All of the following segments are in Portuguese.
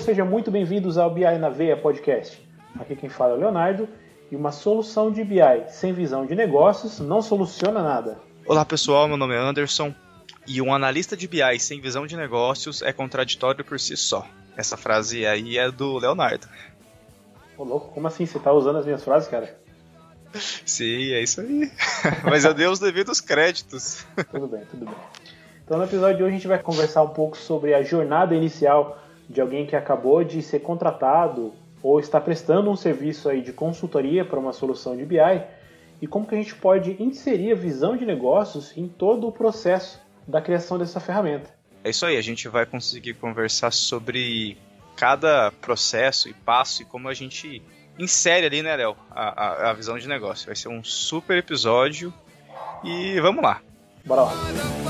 sejam muito bem-vindos ao BI na Veia Podcast. Aqui quem fala é o Leonardo e uma solução de BI sem visão de negócios não soluciona nada. Olá pessoal, meu nome é Anderson e um analista de BI sem visão de negócios é contraditório por si só. Essa frase aí é do Leonardo. Ô louco, como assim? Você tá usando as minhas frases, cara? Sim, é isso aí. Mas eu dei os devidos créditos. tudo bem, tudo bem. Então no episódio de hoje a gente vai conversar um pouco sobre a jornada inicial de alguém que acabou de ser contratado ou está prestando um serviço aí de consultoria para uma solução de BI e como que a gente pode inserir a visão de negócios em todo o processo da criação dessa ferramenta. É isso aí, a gente vai conseguir conversar sobre cada processo e passo e como a gente insere ali, né, Léo, a, a, a visão de negócio. Vai ser um super episódio e vamos lá. Bora lá.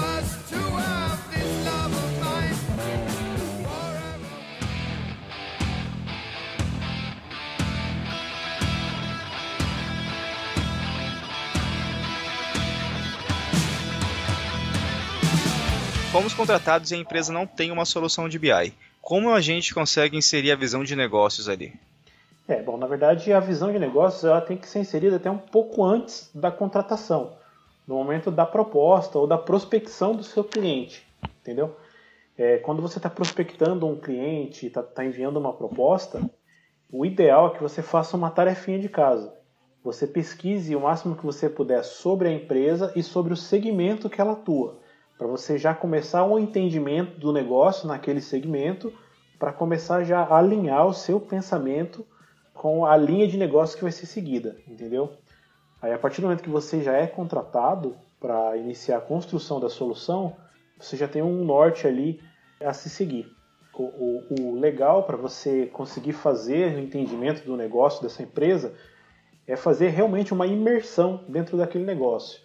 Fomos contratados e a empresa não tem uma solução de BI. Como a gente consegue inserir a visão de negócios ali? É, bom, na verdade a visão de negócios ela tem que ser inserida até um pouco antes da contratação, no momento da proposta ou da prospecção do seu cliente, entendeu? É, quando você está prospectando um cliente, está tá enviando uma proposta, o ideal é que você faça uma tarefinha de casa. Você pesquise o máximo que você puder sobre a empresa e sobre o segmento que ela atua para você já começar um entendimento do negócio naquele segmento, para começar já a alinhar o seu pensamento com a linha de negócio que vai ser seguida, entendeu? Aí a partir do momento que você já é contratado para iniciar a construção da solução, você já tem um norte ali a se seguir. O, o, o legal para você conseguir fazer o entendimento do negócio dessa empresa é fazer realmente uma imersão dentro daquele negócio.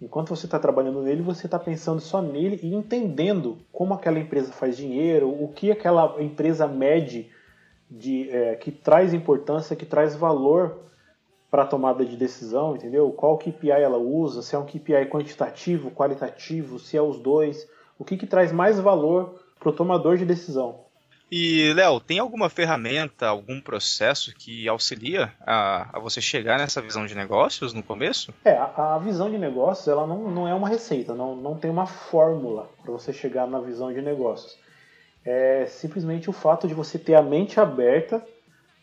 Enquanto você está trabalhando nele, você está pensando só nele e entendendo como aquela empresa faz dinheiro, o que aquela empresa mede de, é, que traz importância, que traz valor para a tomada de decisão, entendeu? Qual KPI ela usa, se é um KPI quantitativo, qualitativo, se é os dois, o que, que traz mais valor para o tomador de decisão. E, Léo, tem alguma ferramenta, algum processo que auxilia a, a, você chegar nessa visão de negócios no começo? É, a, a visão de negócios ela não, não é uma receita, não, não tem uma fórmula para você chegar na visão de negócios. É simplesmente o fato de você ter a mente aberta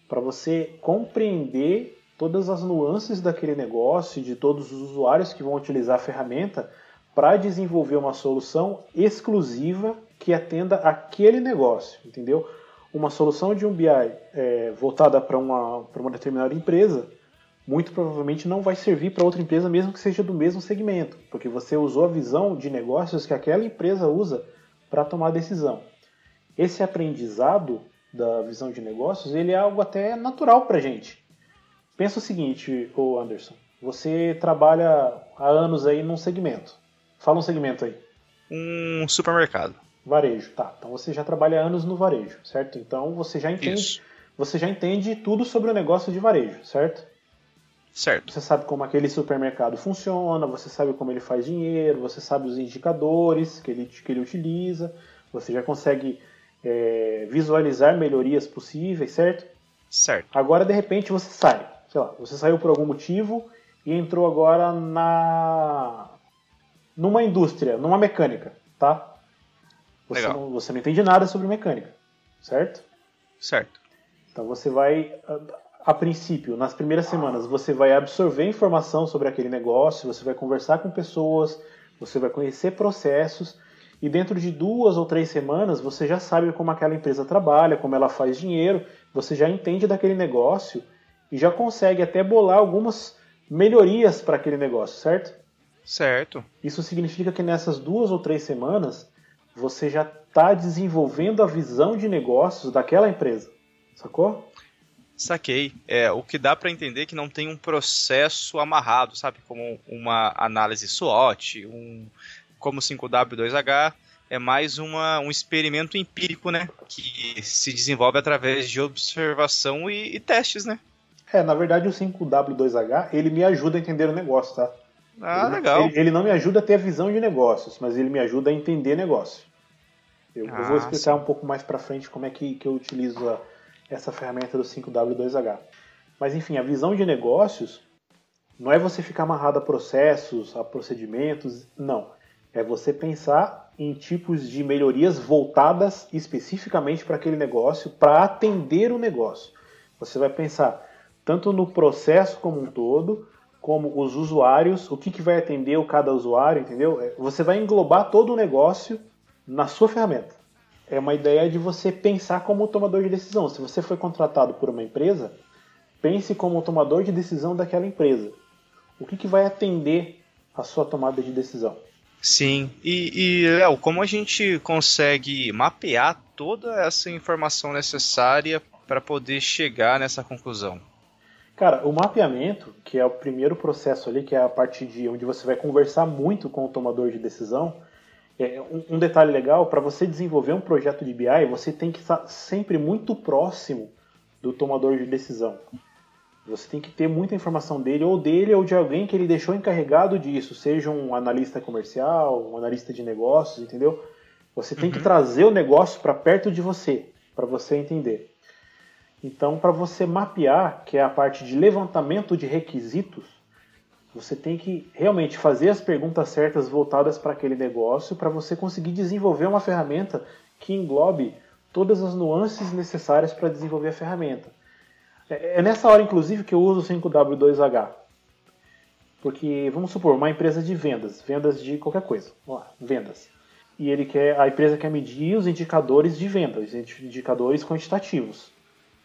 para você compreender todas as nuances daquele negócio, de todos os usuários que vão utilizar a ferramenta para desenvolver uma solução exclusiva que atenda aquele negócio, entendeu? Uma solução de um BI é, voltada para uma, uma determinada empresa, muito provavelmente não vai servir para outra empresa, mesmo que seja do mesmo segmento, porque você usou a visão de negócios que aquela empresa usa para tomar decisão. Esse aprendizado da visão de negócios, ele é algo até natural para a gente. Pensa o seguinte, o Anderson, você trabalha há anos aí num segmento. Fala um segmento aí. Um supermercado. Varejo, tá. Então você já trabalha anos no varejo, certo? Então você já entende, Isso. você já entende tudo sobre o negócio de varejo, certo? Certo. Você sabe como aquele supermercado funciona, você sabe como ele faz dinheiro, você sabe os indicadores que ele, que ele utiliza, você já consegue é, visualizar melhorias possíveis, certo? Certo. Agora de repente você sai, sei lá, você saiu por algum motivo e entrou agora na numa indústria, numa mecânica, tá? Você Legal. não, você não entende nada sobre mecânica, certo? Certo. Então você vai, a, a princípio, nas primeiras semanas, você vai absorver informação sobre aquele negócio, você vai conversar com pessoas, você vai conhecer processos, e dentro de duas ou três semanas você já sabe como aquela empresa trabalha, como ela faz dinheiro, você já entende daquele negócio e já consegue até bolar algumas melhorias para aquele negócio, certo? Certo. Isso significa que nessas duas ou três semanas você já está desenvolvendo a visão de negócios daquela empresa. Sacou? Saquei. É, o que dá para entender é que não tem um processo amarrado, sabe? Como uma análise SWOT, um, como 5W2H, é mais uma, um experimento empírico, né? Que se desenvolve através de observação e, e testes, né? É, na verdade o 5W2H, ele me ajuda a entender o negócio, tá? Ah, ele, legal. Ele, ele, não me ajuda a ter a visão de negócios, mas ele me ajuda a entender negócio. Eu, ah, eu vou explicar sim. um pouco mais para frente como é que, que eu utilizo a, essa ferramenta do 5W2H. Mas enfim, a visão de negócios não é você ficar amarrado a processos, a procedimentos, não. É você pensar em tipos de melhorias voltadas especificamente para aquele negócio, para atender o negócio. Você vai pensar tanto no processo como um todo, como os usuários, o que, que vai atender o cada usuário, entendeu? É, você vai englobar todo o negócio na sua ferramenta. É uma ideia de você pensar como tomador de decisão. Se você foi contratado por uma empresa, pense como tomador de decisão daquela empresa. O que, que vai atender a sua tomada de decisão? Sim, e, e Léo, como a gente consegue mapear toda essa informação necessária para poder chegar nessa conclusão? Cara, o mapeamento, que é o primeiro processo ali, que é a parte de onde você vai conversar muito com o tomador de decisão, é um, um detalhe legal, para você desenvolver um projeto de BI, você tem que estar sempre muito próximo do tomador de decisão. Você tem que ter muita informação dele, ou dele, ou de alguém que ele deixou encarregado disso, seja um analista comercial, um analista de negócios, entendeu? Você tem uhum. que trazer o negócio para perto de você, para você entender. Então, para você mapear, que é a parte de levantamento de requisitos, você tem que realmente fazer as perguntas certas voltadas para aquele negócio, para você conseguir desenvolver uma ferramenta que englobe todas as nuances necessárias para desenvolver a ferramenta. É, é nessa hora, inclusive, que eu uso o 5W2H. Porque, vamos supor, uma empresa de vendas, vendas de qualquer coisa, lá, vendas. E ele quer, a empresa quer medir os indicadores de vendas, indicadores quantitativos,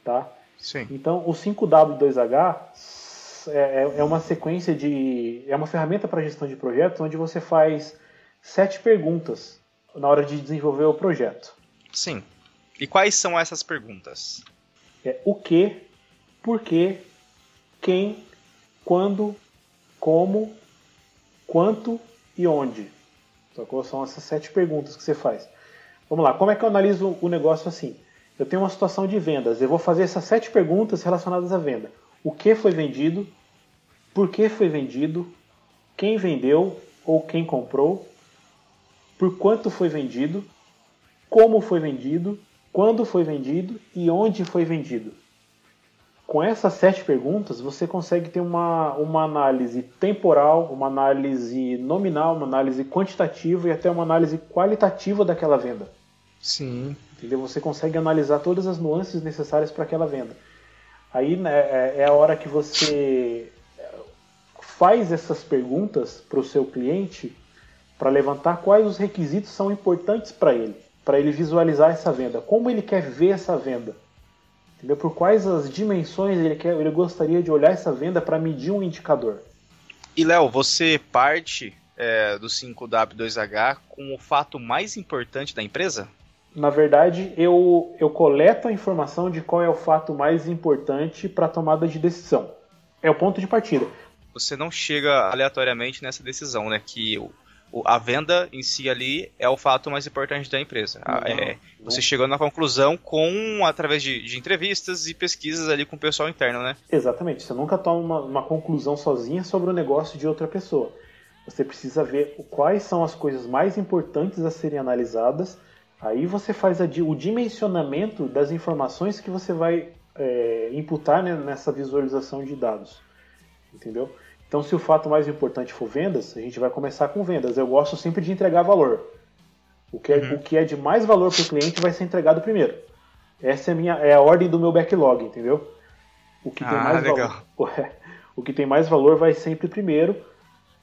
tá? Sim. Então, o 5W2H é, é, é uma sequência de, é uma ferramenta para gestão de projetos onde você faz sete perguntas na hora de desenvolver o projeto. Sim. E quais são essas perguntas? É o que, por quê, quem, quando, como, quanto e onde. Sacou? São essas sete perguntas que você faz. Vamos lá, como é que eu analiso o negócio assim? Eu tenho uma situação de vendas, eu vou fazer essas sete perguntas relacionadas à venda. O que foi vendido, por que foi vendido, quem vendeu ou quem comprou, por quanto foi vendido, como foi vendido, quando foi vendido e onde foi vendido. Com essas sete perguntas, você consegue ter uma, uma análise temporal, uma análise nominal, uma análise quantitativa e até uma análise qualitativa daquela venda. Sim. Entendeu? Você consegue analisar todas as nuances necessárias para aquela venda. Aí né, é, é a hora que você faz essas perguntas para o seu cliente para levantar quais os requisitos são importantes para ele, para ele visualizar essa venda, como ele quer ver essa venda. Entendeu? Por quais as dimensões ele, quer, ele gostaria de olhar essa venda para medir um indicador. E Léo, você parte é, do 5W2H com o fato mais importante da empresa? Na verdade, eu, eu coleto a informação de qual é o fato mais importante para a tomada de decisão. É o ponto de partida. Você não chega aleatoriamente nessa decisão, né? Que a venda em si ali é o fato mais importante da empresa. Não, é, não. Você chegou na conclusão com através de, de, entrevistas e pesquisas ali com o pessoal interno, né? Exatamente. Você nunca toma uma, uma, conclusão sozinha sobre o negócio de outra pessoa. Você precisa ver quais são as coisas mais importantes a serem analisadas. Aí você faz o dimensionamento das informações que você vai é, imputar né, nessa visualização de dados. Entendeu? Então, se o fato mais importante for vendas, a gente vai começar com vendas. Eu gosto sempre de entregar valor. O que é, uhum. o que é de mais valor para o cliente vai ser entregado primeiro. Essa é a, minha, é a ordem do meu backlog, entendeu? O que, ah, tem mais legal. valor, o que tem mais valor vai sempre primeiro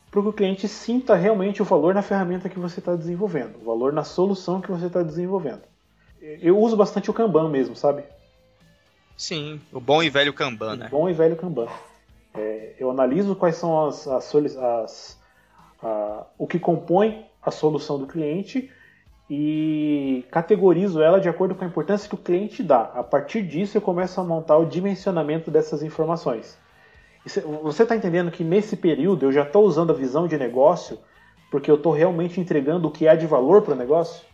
para que o cliente sinta realmente o valor na ferramenta que você está desenvolvendo, o valor na solução que você está desenvolvendo. Eu uso bastante o Kanban mesmo, sabe? Sim, o bom e velho Kanban, o né? Bom e velho Kanban. É, eu analiso quais são as, as, as a, o que compõe a solução do cliente e categorizo ela de acordo com a importância que o cliente dá. A partir disso, eu começo a montar o dimensionamento dessas informações. Você está entendendo que nesse período eu já estou usando a visão de negócio porque eu estou realmente entregando o que há de valor para o negócio?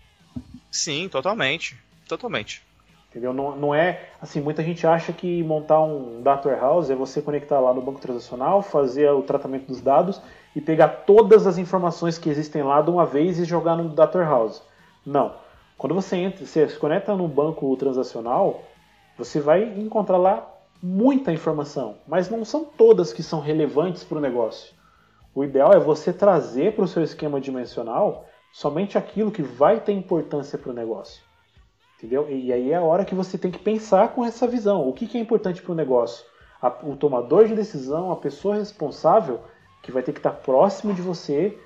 Sim, totalmente. Totalmente. Entendeu? Não, não é assim, muita gente acha que montar um data warehouse é você conectar lá no banco transacional, fazer o tratamento dos dados e pegar todas as informações que existem lá de uma vez e jogar no data warehouse. Não. Quando você entra, você se conecta no banco transacional, você vai encontrar lá muita informação, mas não são todas que são relevantes para o negócio. O ideal é você trazer para o seu esquema dimensional somente aquilo que vai ter importância para o negócio. Entendeu? E aí é a hora que você tem que pensar com essa visão. O que, que é importante para o negócio? o tomador de decisão, a pessoa responsável, que vai ter que estar próximo de você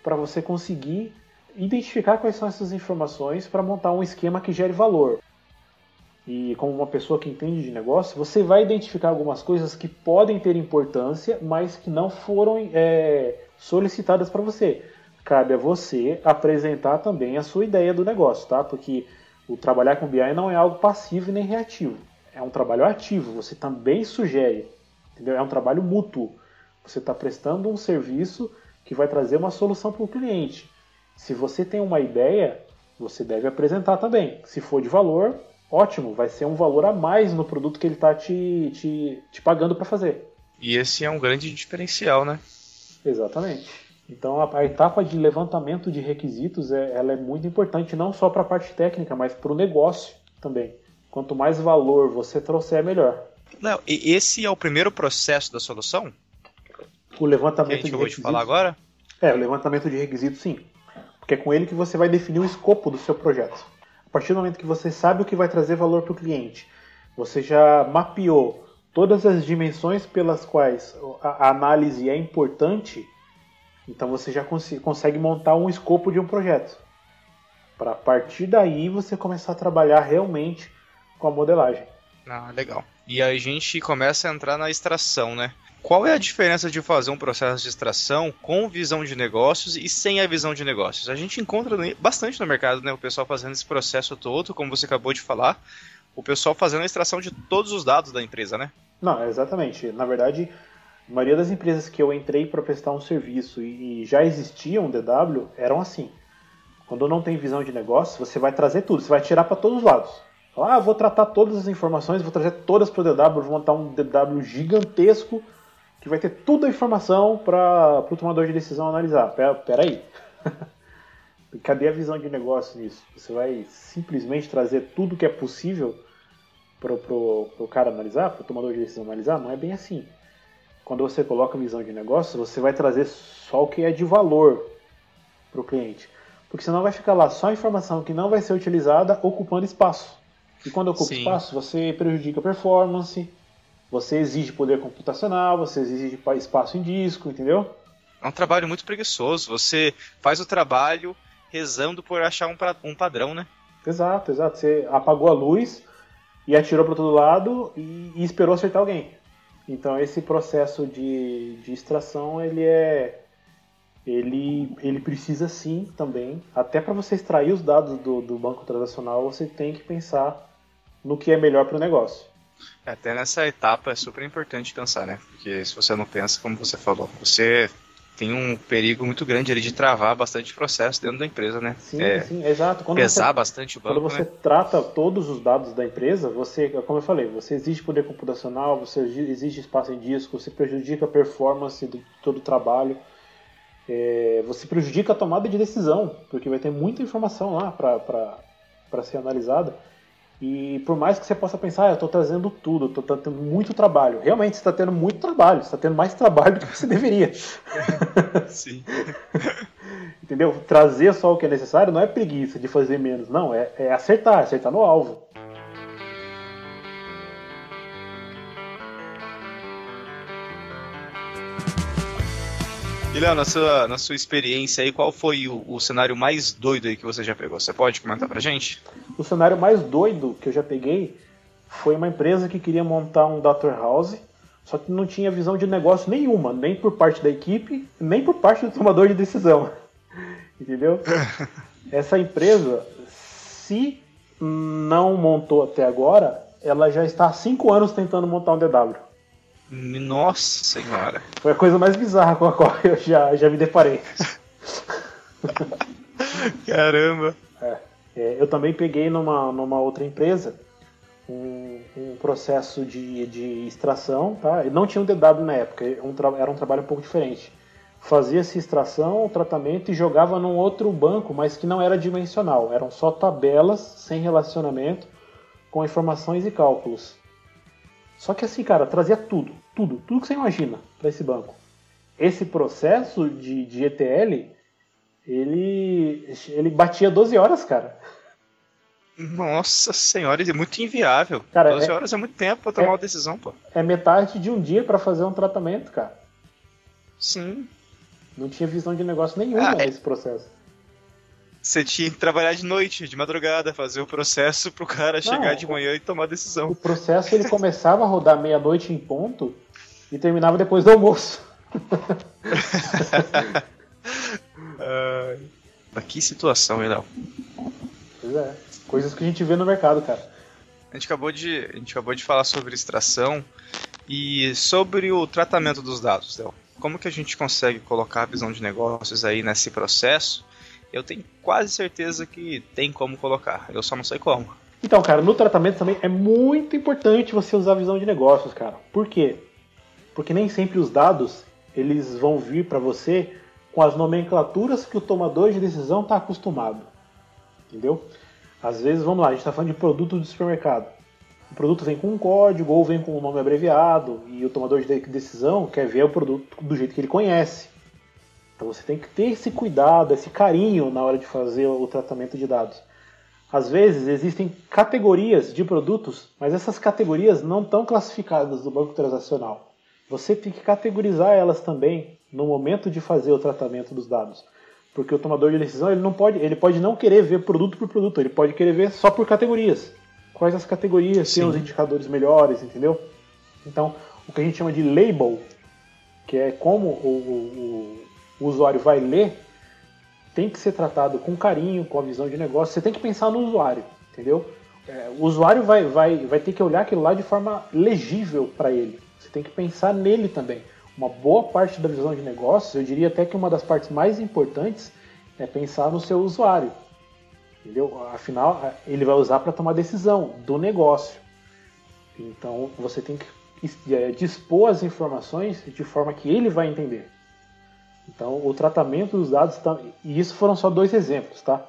para você conseguir identificar quais são essas informações para montar um esquema que gere valor. E como uma pessoa que entende de negócio, você vai identificar algumas coisas que podem ter importância, mas que não foram é, solicitadas para você. Cabe a você apresentar também a sua ideia do negócio, tá? Porque o trabalhar com BI não é algo passivo nem reativo. É um trabalho ativo. Você também sugere. Entendeu? É um trabalho mútuo. Você está prestando um serviço que vai trazer uma solução para o cliente. Se você tem uma ideia, você deve apresentar também. Se for de valor, ótimo, vai ser um valor a mais no produto que ele está te, te, te pagando para fazer. E esse é um grande diferencial, né? Exatamente. Então a, a etapa de levantamento de requisitos é, ela é muito importante, não só para a parte técnica, mas para o negócio também. Quanto mais valor você trouxer, melhor. Não, e esse é o primeiro processo da solução? O levantamento que a gente de requisitos. falar agora? É, o levantamento de requisitos, sim. Porque é com ele que você vai definir o escopo do seu projeto. Partir do momento que você sabe o que vai trazer valor para o cliente, você já mapeou todas as dimensões pelas quais a análise é importante, então você já cons consegue montar um escopo de um projeto. Para partir daí você começar a trabalhar realmente com a modelagem. Ah, legal. E a gente começa a entrar na extração, né? Qual é a diferença de fazer um processo de extração com visão de negócios e sem a visão de negócios? A gente encontra bastante no mercado, né? O pessoal fazendo esse processo todo, como você acabou de falar, o pessoal fazendo a extração de todos os dados da empresa, né? Não, exatamente. Na verdade, a maioria das empresas que eu entrei para prestar um serviço e já existia um DW eram assim. Quando não tem visão de negócio, você vai trazer tudo, você vai tirar para todos os lados. Ah, vou tratar todas as informações, vou trazer todas para o DW, vou montar um DW gigantesco que vai ter toda a informação para o tomador de decisão analisar. Pera, pera aí. Cadê a visão de negócio nisso? Você vai simplesmente trazer tudo que é possível para o cara analisar, para o tomador de decisão analisar? Não é bem assim. Quando você coloca visão de negócio, você vai trazer só o que é de valor para o cliente. Porque senão vai ficar lá só informação que não vai ser utilizada ocupando espaço. E quando ocupa Sim. espaço, você prejudica a performance, você exige poder computacional, você exige espaço em disco, entendeu? É um trabalho muito preguiçoso. Você faz o trabalho rezando por achar um, pra, um padrão, né? Exato, exato. Você apagou a luz e atirou para todo lado e, e, esperou acertar alguém. Então esse processo de, de extração ele é ele, ele precisa sim também, até para você extrair os dados do, do banco transacional, você tem que pensar no que é melhor para o negócio. Até nessa etapa é super importante pensar, né? Porque se você não pensa, como você falou, você tem um perigo muito grande ali de travar bastante processo dentro da empresa, né? Sim, é, sim, exato. Quando pesar você, bastante o banco, Quando você né? trata todos os dados da empresa, você, como eu falei, você exige poder computacional, você exige espaço em disco, você prejudica a performance de todo o trabalho, é, você prejudica a tomada de decisão, porque vai ter muita informação lá para ser analisada. E por mais que você possa pensar, ah, eu estou trazendo tudo, estou tendo muito trabalho. Realmente, você está tendo muito trabalho, você está tendo mais trabalho do que você deveria. Sim. Entendeu? Trazer só o que é necessário não é preguiça de fazer menos, não, é, é acertar, acertar no alvo. E Léo, na sua, na sua experiência aí, qual foi o, o, cenário mais doido aí que você já pegou? Você pode comentar pra gente? O cenário mais doido que eu já peguei foi uma empresa que queria montar um data house, só que não tinha visão de negócio nenhuma, nem por parte da equipe, nem por parte do tomador de decisão. Entendeu? Essa empresa, se não montou até agora, ela já está há cinco anos tentando montar um DW. Nossa senhora. Foi a coisa mais bizarra com a qual eu já, já me deparei. Caramba. É, é, eu também peguei numa, numa outra empresa um, um processo de, de extração, tá? não tinha um DW na época, um era um trabalho um pouco diferente. fazia-se extração, tratamento e jogava num outro banco, mas que não era dimensional. Eram só tabelas sem relacionamento com informações e cálculos. Só que assim, cara, trazia tudo, tudo, tudo que você imagina para esse banco. Esse processo de, de ETL, ele, ele batia 12 horas, cara. Nossa senhora, é muito inviável. Cara, 12 é- horas é muito tempo pra tomar é- uma decisão, pô. É metade de um dia para fazer um tratamento, cara. Sim. Não tinha visão de negócio nenhuma Ah, é- nesse processo. Você tinha que trabalhar de noite, de madrugada, fazer o processo pro cara chegar de manhã e tomar a O decisão. processo ele começava a rodar meia-noite em ponto e terminava depois do almoço. Mas que situação, hein, Léo? Pois é. Coisas que a gente vê no mercado, cara. A gente acabou de, a gente acabou de falar sobre extração e sobre o tratamento dos dados, Léo. Como que a gente consegue colocar a visão de negócios aí nesse processo? Eu tenho quase certeza que tem como colocar, eu só não sei como. Então, cara, no tratamento também é muito importante você usar a visão de negócios, cara. Por quê? Porque nem sempre os dados eles vão vir para você com as nomenclaturas que o tomador de decisão está acostumado. Entendeu? Às vezes, vamos lá, a gente está falando de produto de supermercado. O produto vem com um código ou vem com um nome abreviado e o tomador de decisão quer ver o produto do jeito que ele conhece. Então você tem que ter esse cuidado, esse carinho na hora de fazer o tratamento de dados. Às vezes existem categorias de produtos, mas essas categorias não estão classificadas no banco transacional. Você tem que categorizar elas também no momento de fazer o tratamento dos dados. Porque o tomador de decisão ele não pode, ele pode não querer ver produto por produto, ele pode querer ver só por categorias. Quais as categorias têm os indicadores melhores, entendeu? Então, o que a gente chama de label, que é como o, o- o usuário vai ler, tem que ser tratado com carinho, com a visão de negócio. Você tem que pensar no usuário, entendeu? É, o usuário vai, vai, vai ter que olhar aquilo lá de forma legível para ele. Você tem que pensar nele também. Uma boa parte da visão de negócios, eu diria até que uma das partes mais importantes é pensar no seu usuário. Entendeu? Afinal, a- ele vai usar para tomar decisão do negócio. Então, você tem que é, dispor as informações de forma que ele vai entender. Então, o tratamento dos dados, e isso foram só dois exemplos, tá?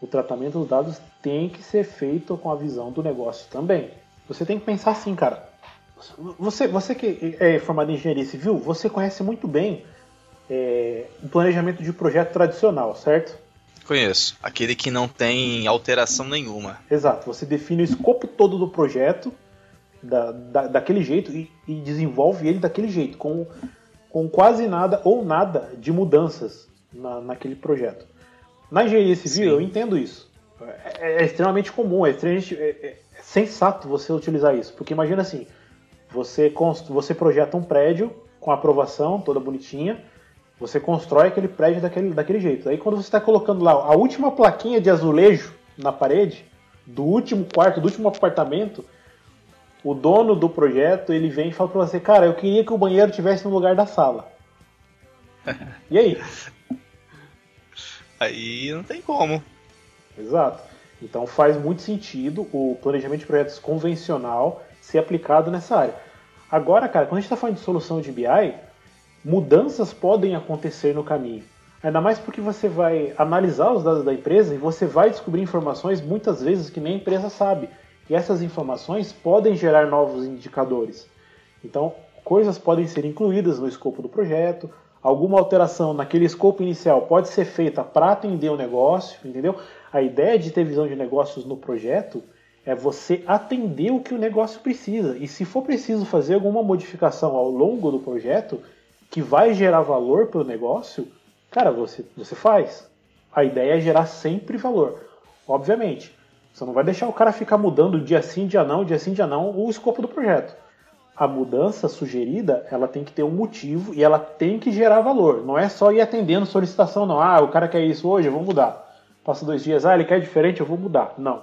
O tratamento dos dados tem que ser feito com a visão do negócio também. Você tem que pensar assim, cara. Você, você que é formado em engenharia civil, você conhece muito bem é, o planejamento de projeto tradicional, certo? Conheço. Aquele que não tem alteração nenhuma. Exato. Você define o escopo todo do projeto da, da- daquele jeito e, e desenvolve ele daquele jeito, com, com quase nada ou nada de mudanças na, naquele projeto. Na engenharia civil, Sim. eu entendo isso. É, é extremamente comum, é, extremamente, é, é- é sensato você utilizar isso. Porque imagina assim, você, const- você projeta um prédio com aprovação toda bonitinha, você constrói aquele prédio daquele, daquele jeito. Aí quando você está colocando lá a última plaquinha de azulejo na parede, do último quarto, do último apartamento, o dono do projeto ele vem e fala para você, cara, eu queria que o banheiro tivesse no lugar da sala. E aí? Aí não tem como. Exato. Então faz muito sentido o planejamento de projetos convencional ser aplicado nessa área. Agora, cara, quando a gente está falando de solução de BI, mudanças podem acontecer no caminho. Ainda mais porque você vai analisar os dados da empresa e você vai descobrir informações muitas vezes que nem a empresa sabe. E essas informações podem gerar novos indicadores. Então, coisas podem ser incluídas no escopo do projeto, alguma alteração naquele escopo inicial pode ser feita para atender o negócio, entendeu? A ideia de ter visão de negócios no projeto é você atender o que o negócio precisa. E se for preciso fazer alguma modificação ao longo do projeto que vai gerar valor para o negócio, cara, você, você faz. A ideia é gerar sempre valor. Obviamente, você não vai deixar o cara ficar mudando dia sim, dia não, dia sim, dia não, o escopo do projeto. A mudança sugerida, ela tem que ter um motivo e ela tem que gerar valor. Não é só ir atendendo solicitação, não. Ah, o cara quer isso hoje, eu vou mudar. Passa dois dias, ah, ele quer diferente, eu vou mudar. Não.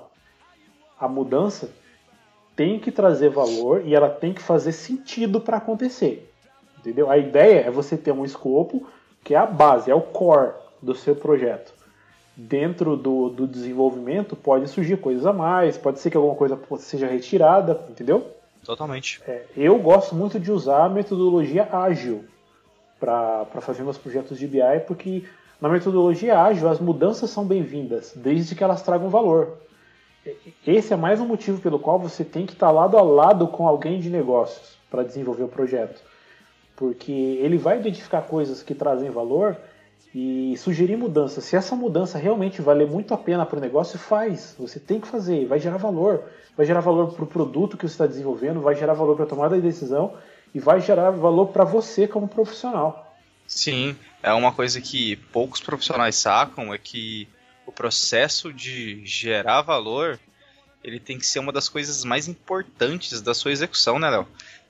A mudança tem que trazer valor e ela tem que fazer sentido para acontecer. Entendeu? A ideia é você ter um escopo que é a base, é o core do seu projeto. Dentro do, do desenvolvimento pode surgir coisas a mais, pode ser que alguma coisa seja retirada, entendeu? Totalmente. É, eu gosto muito de usar a metodologia ágil para fazer meus projetos de BI, porque na metodologia ágil as mudanças são bem-vindas, desde que elas tragam valor. Esse é mais um motivo pelo qual você tem que estar lado a lado com alguém de negócios para desenvolver o projeto. Porque ele vai identificar coisas que trazem valor e sugerir mudanças. Se essa mudança realmente valer muito a pena para o negócio, faz. Você tem que fazer, vai gerar valor. Vai gerar valor para o produto que você está desenvolvendo, vai gerar valor para a tomada de decisão e vai gerar valor para você como profissional. Sim, é uma coisa que poucos profissionais sacam, é que o processo de gerar valor, ele tem que ser uma das coisas mais importantes da sua execução, né, Léo?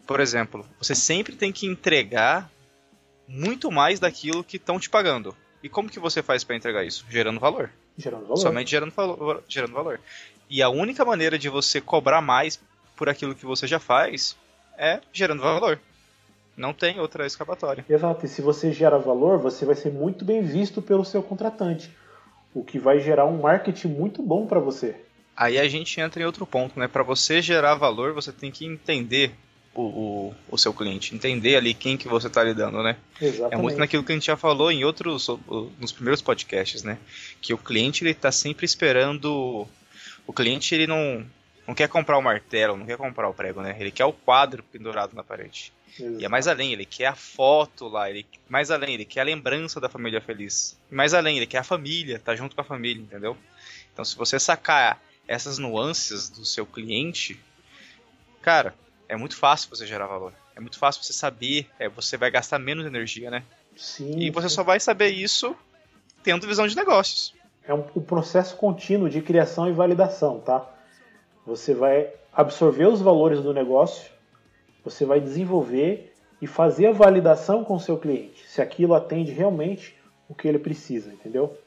Por exemplo, você sempre tem que entregar muito mais daquilo que estão te pagando. E como que você faz para entregar isso? Gerando valor. Gerando valor. Somente gerando valor, gerando valor. E a única maneira de você cobrar mais por aquilo que você já faz é gerando valor. Não tem outra escapatória. Exato. E se você gera valor, você vai ser muito bem visto pelo seu contratante. O que vai gerar um marketing muito bom para você. Aí a gente entra em outro ponto, né? Para você gerar valor, você tem que entender o, o, seu cliente, entender ali quem que você está lidando, né? Exatamente. É muito naquilo que a gente já falou em outros, nos primeiros podcasts, né? Que o cliente ele está sempre esperando, o cliente ele não, não quer comprar o martelo, não quer comprar o prego, né? Ele quer o quadro pendurado na parede. Exato. E é mais além, ele quer a foto lá, ele mais além, ele quer a lembrança da família feliz. E mais além, ele quer a família, tá junto com a família, entendeu? Então se você sacar essas nuances do seu cliente, cara, é muito fácil você gerar valor. É muito fácil você saber, é, você vai gastar menos energia, né? Sim. E você só vai saber isso tendo visão de negócios. É um, um processo contínuo de criação e validação, tá? Você vai absorver os valores do negócio, você vai desenvolver e fazer a validação com o seu cliente, se aquilo atende realmente o que ele precisa, entendeu?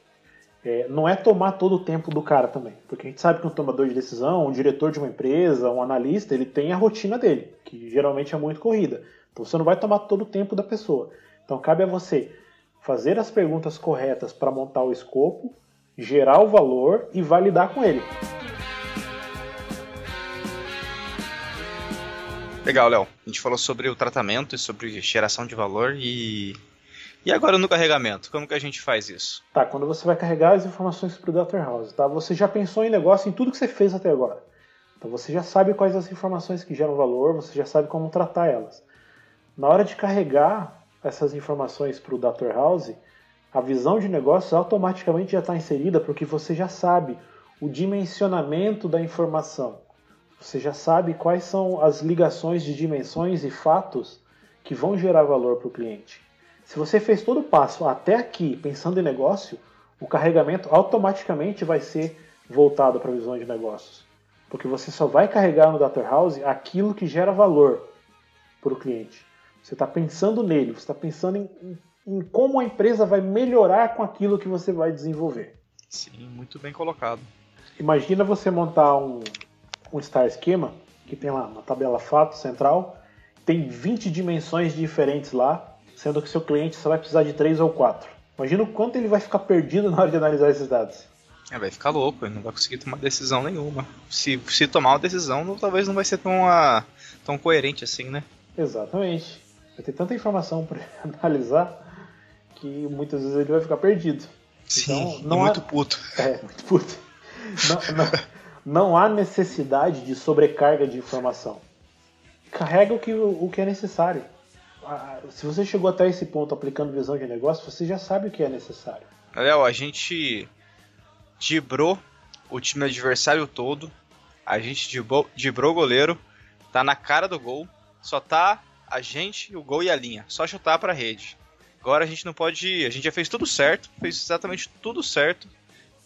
É, não é tomar todo o tempo do cara também, porque a gente sabe que um tomador de decisão, um diretor de uma empresa, um analista, ele tem a rotina dele, que geralmente é muito corrida. Então você não vai tomar todo o tempo da pessoa. Então cabe a você fazer as perguntas corretas para montar o escopo, gerar o valor e validar com ele. Legal, Léo. A gente falou sobre o tratamento e sobre geração de valor e e agora no carregamento, como que a gente faz isso? Tá, quando você vai carregar as informações para o Data House, tá? Você já pensou em negócio em tudo que você fez até agora. Então você já sabe quais as informações que geram valor, você já sabe como tratar elas. Na hora de carregar essas informações para o Data House, a visão de negócio automaticamente já está inserida porque você já sabe o dimensionamento da informação. Você já sabe quais são as ligações de dimensões e fatos que vão gerar valor para o cliente. Se você fez todo o passo até aqui pensando em negócio, o carregamento automaticamente vai ser voltado para a visão de negócios. Porque você só vai carregar no Data House aquilo que gera valor para o cliente. Você está pensando nele, você está pensando em, em, como a empresa vai melhorar com aquilo que você vai desenvolver. Sim, muito bem colocado. Imagina você montar um, um Star Schema, que tem lá na tabela fato central, tem 20 dimensões diferentes lá, sendo que seu cliente só vai precisar de três ou quatro. Imagina o quanto ele vai ficar perdido na hora de analisar esses dados. É, vai ficar louco, ele não vai conseguir tomar decisão nenhuma. Se, se tomar uma decisão, talvez não vai ser tão, uh, tão coerente assim, né? Exatamente. Vai ter tanta informação para analisar que muitas vezes ele vai ficar perdido. Sim, então, não muito há... puto. É, muito puto. Não, não, não, há necessidade de sobrecarga de informação. Carrega o que, o que é necessário se você chegou até esse ponto aplicando visão de negócio, você já sabe o que é necessário. Léo, a gente dibrou o time adversário todo, a gente dibrou, o goleiro, tá na cara do gol, só tá a gente, o gol e a linha, só chutar pra rede. Agora a gente não pode. A gente já fez tudo certo, fez exatamente tudo certo.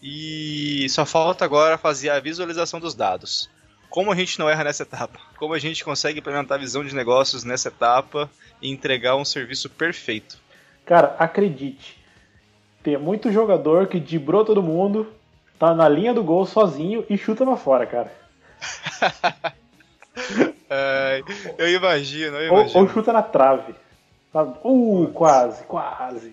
E só falta agora fazer a visualização dos dados. Como a gente não erra nessa etapa? Como a gente consegue implementar a visão de negócios nessa etapa e entregar um serviço perfeito? Cara, acredite, tem muito jogador que dibrou todo mundo, tá na linha do gol sozinho e chuta pra fora, cara. é, eu imagino, eu imagino. Ou, ou chuta na trave. Uh, quase, quase.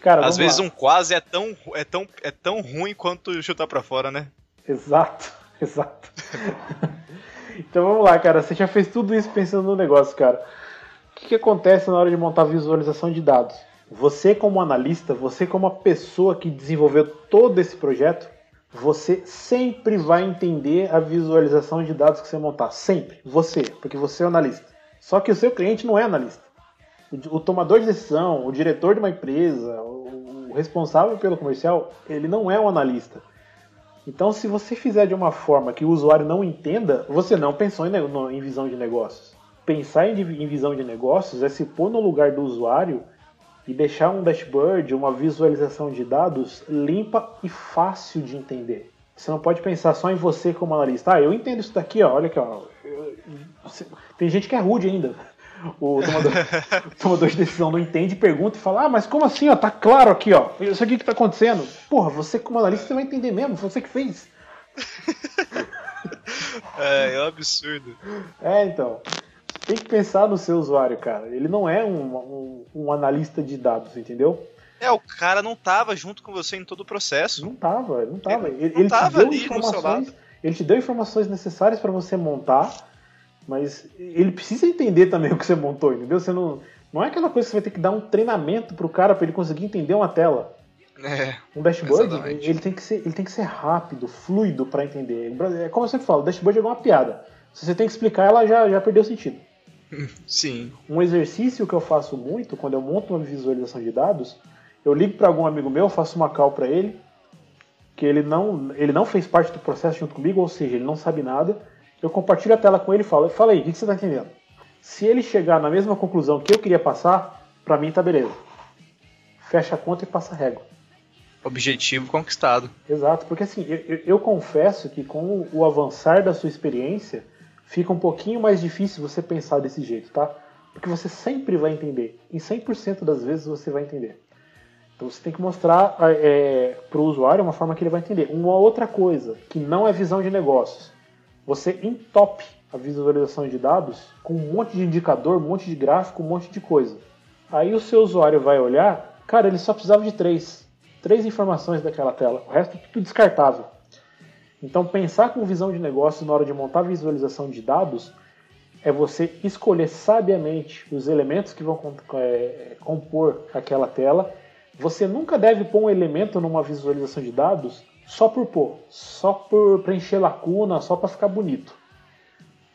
Cara, Às vezes lá. um quase é tão, é, tão, é tão ruim quanto chutar pra fora, né? Exato, exato. então vamos lá, cara. Você já fez tudo isso pensando no negócio, cara que, que acontece na hora de montar visualização de dados? Você, como analista, você, como a pessoa que desenvolveu todo esse projeto, você sempre vai entender a visualização de dados que você montar. Sempre. Você, porque você é analista. Só que o seu cliente não é analista. O, tomador de decisão, o diretor de uma empresa, o responsável pelo comercial, ele não é um analista. Então, se você fizer de uma forma que o usuário não entenda, você não pensou em, em visão de negócios. Pensar em, em visão de negócios é se pôr no lugar do usuário e deixar um dashboard, uma visualização de dados limpa e fácil de entender. Você não pode pensar só em você como analista. Ah, eu entendo isso daqui, ó, olha aqui, ó. Tem gente que é rude ainda. O tomador, tomador, de decisão não entende, pergunta e fala: Ah, mas como assim? Ó, tá claro aqui, ó. Isso aqui que tá acontecendo. Porra, você como analista você vai entender mesmo, foi você que fez. É, é um absurdo. É, então tem que pensar no seu usuário, cara. Ele não é um, um, um, analista de dados, entendeu? É, o cara não tava junto com você em todo o processo. Não tava, não tava. Ele, ele, não tava ali no seu lado. Ele te deu informações necessárias para você montar, mas ele precisa entender também o que você montou, entendeu? Você não, não é aquela coisa que você vai ter que dar um treinamento pro cara para ele conseguir entender uma tela. É, um dashboard, ele tem, que ser, ele tem que ser rápido, fluido para entender. É como eu sempre falo, o dashboard é uma piada. Se você tem que explicar, ela já, já perdeu sentido. Sim. Um exercício que eu faço muito quando eu monto uma visualização de dados, eu ligo para algum amigo meu, faço uma call para ele, que ele não, ele não fez parte do processo junto comigo, ou seja, ele não sabe nada. Eu compartilho a tela com ele e falo: Fala aí, o que você está entendendo? Se ele chegar na mesma conclusão que eu queria passar, para mim tá beleza. Fecha a conta e passa a régua. Objetivo conquistado. Exato, porque assim, eu, eu confesso que com o avançar da sua experiência, fica um pouquinho mais difícil você pensar desse jeito, tá? Porque você sempre vai entender. Em 100% das vezes você vai entender. Então você tem que mostrar é, para o usuário uma forma que ele vai entender. Uma outra coisa, que não é visão de negócios. Você entope a visualização de dados com um monte de indicador, um monte de gráfico, um monte de coisa. Aí o seu usuário vai olhar, cara, ele só precisava de três. Três informações daquela tela. O resto é tudo descartável. Então, pensar com visão de negócio na hora de montar visualização de dados é você escolher sabiamente os elementos que vão é, compor aquela tela. Você nunca deve pôr um elemento numa visualização de dados só por pôr, só por preencher lacuna, só para ficar bonito.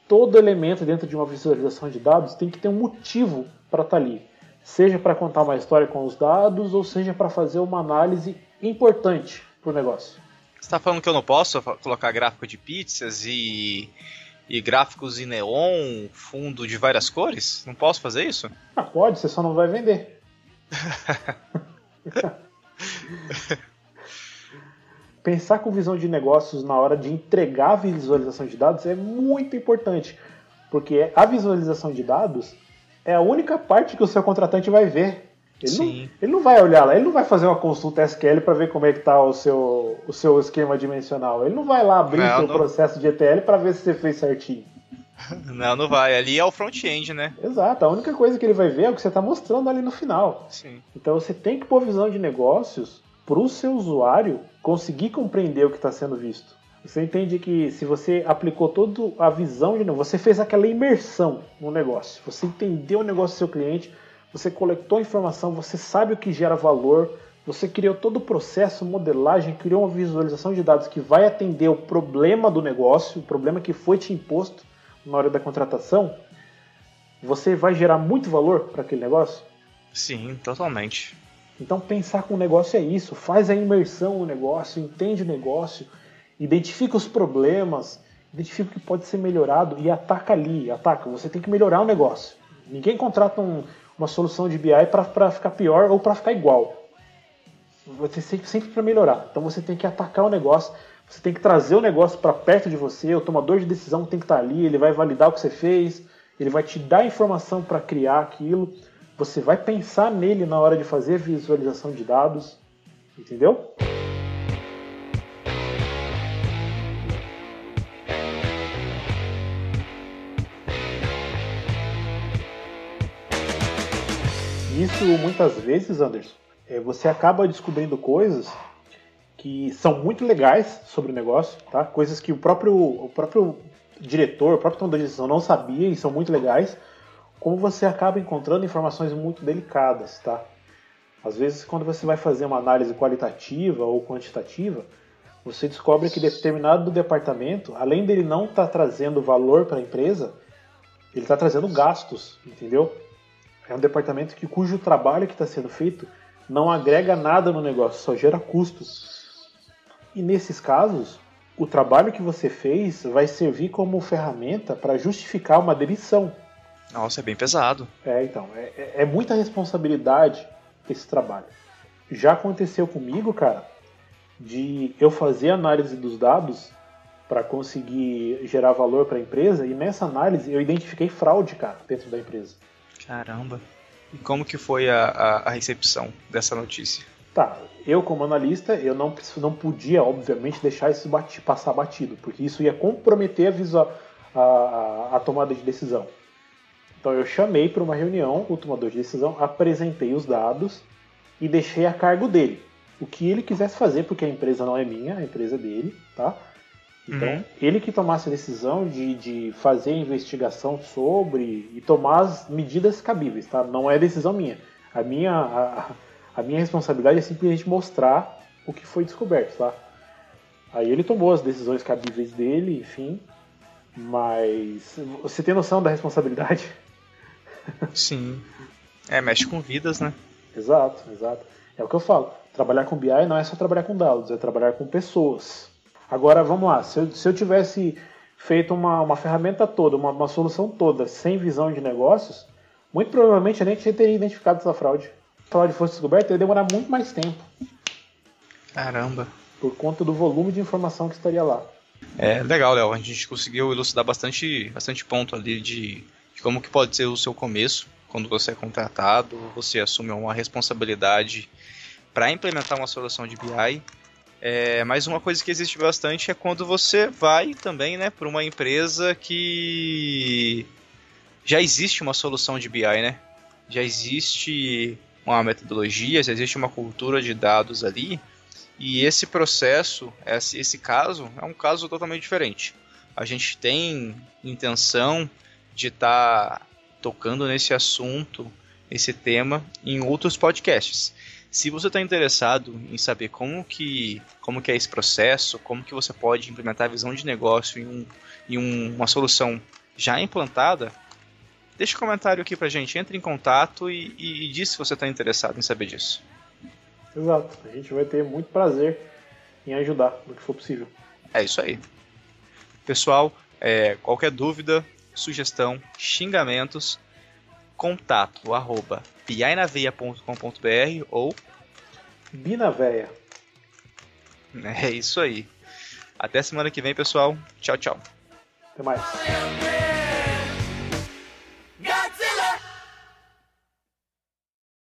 Todo elemento dentro de uma visualização de dados tem que ter um motivo para estar tá ali. Seja para contar uma história com os dados, ou seja para fazer uma análise importante para o negócio. Você tá falando que eu não posso colocar gráfico de pizzas e, e gráficos em neon, fundo de várias cores? Não posso fazer isso? Ah, pode, você só não vai vender. Pensar com visão de negócios na hora de entregar a visualização de dados é muito importante, porque a visualização de dados é a única parte que o seu contratante vai ver. Ele não, ele não vai olhar lá, ele não vai fazer uma consulta SQL para ver como é que está o seu, o seu esquema dimensional. Ele não vai lá abrir o seu não... processo de ETL para ver se você fez certinho. Não, não vai. Ali é o front-end, né? Exato. A única coisa que ele vai ver é o que você está mostrando ali no final. Sim. Então você tem que pôr visão de negócios para o seu usuário conseguir compreender o que está sendo visto. Você entende que se você aplicou toda a visão você fez aquela imersão no negócio, você entendeu o negócio do seu cliente, você coletou informação, você sabe o que gera valor, você criou todo o processo, modelagem, criou uma visualização de dados que vai atender o problema do negócio, o problema que foi te imposto na hora da contratação, você vai gerar muito valor para aquele negócio? Sim, totalmente. Então pensar com o negócio é isso, faz a imersão no negócio, entende o negócio, identifica os problemas, identifica o que pode ser melhorado e ataca ali, ataca. Você tem que melhorar o negócio. Ninguém contrata um, uma solução de BI para ficar pior ou para ficar igual. Você sempre, sempre para melhorar. Então você tem que atacar o negócio, você tem que trazer o negócio para perto de você, o tomador de decisão tem que estar tá ali, ele vai validar o que você fez, ele vai te dar informação para criar aquilo. Você vai pensar nele na hora de fazer visualização de dados, entendeu? isso muitas vezes, Anderson, é, você acaba descobrindo coisas que são muito legais sobre o negócio, tá? Coisas que o próprio, o próprio diretor, o próprio tom de decisão não sabia e são muito legais. Como você acaba encontrando informações muito delicadas, tá? Às vezes, quando você vai fazer uma análise qualitativa ou quantitativa, você descobre que determinado departamento, além dele não estar tá trazendo valor para a empresa, ele está trazendo gastos, entendeu? É um departamento que cujo trabalho que está sendo feito não agrega nada no negócio, só gera custos. E nesses casos, o trabalho que você fez vai servir como ferramenta para justificar uma demissão. Nossa, é bem pesado. É, então, é, é, é muita responsabilidade esse trabalho. Já aconteceu comigo, cara, de eu fazer análise dos dados para conseguir gerar valor para a empresa e nessa análise eu identifiquei fraude, cara, dentro da empresa. Caramba. E como que foi a, a, a recepção dessa notícia? Tá, eu como analista, eu não, não podia, obviamente, deixar isso bati, passar batido, porque isso ia comprometer a, a, a tomada de decisão. Então eu chamei para uma reunião o tomador de decisão, apresentei os dados e deixei a cargo dele. O que ele quisesse fazer, porque a empresa não é minha, a empresa é dele, tá? Então, uhum. ele que tomasse a decisão de, de fazer a investigação sobre e tomar as medidas cabíveis, tá? Não é decisão minha. A minha, a, a minha responsabilidade é simplesmente mostrar o que foi descoberto, tá? Aí ele tomou as decisões cabíveis dele, enfim. Mas você tem noção da responsabilidade? Sim. É, mexe com vidas, né? Exato, exato. É o que eu falo. Trabalhar com BI não é só trabalhar com dados, é trabalhar com pessoas. Agora, vamos lá. Se eu, se eu tivesse feito uma, uma ferramenta toda, uma, uma solução toda, sem visão de negócios, muito provavelmente a gente teria identificado essa fraude. Se a fraude fosse descoberta, ia demorar muito mais tempo. Caramba. Por conta do volume de informação que estaria lá. É legal, Léo. A gente conseguiu elucidar bastante, bastante ponto ali de, de como que pode ser o seu começo quando você é contratado, você assume uma responsabilidade para implementar uma solução de BI é, mas uma coisa que existe bastante é quando você vai também, né, para uma empresa que já existe uma solução de BI, né? Já existe uma metodologia, já existe uma cultura de dados ali. E esse processo, esse, esse caso, é um caso totalmente diferente. A gente tem intenção de estar tá tocando nesse assunto, esse tema, em outros podcasts. Se você está interessado em saber como que, como que é esse processo, como que você pode implementar a visão de negócio em, um, em um, uma solução já implantada, deixa um comentário aqui pra gente, entre em contato e, e, e diz se você está interessado em saber disso. Exato, a gente vai ter muito prazer em ajudar no que for possível. É isso aí. Pessoal, é, qualquer dúvida, sugestão, xingamentos, contato arroba piainaveia.com.br ou Binaveia. É isso aí. Até semana que vem, pessoal. Tchau, tchau. Até mais.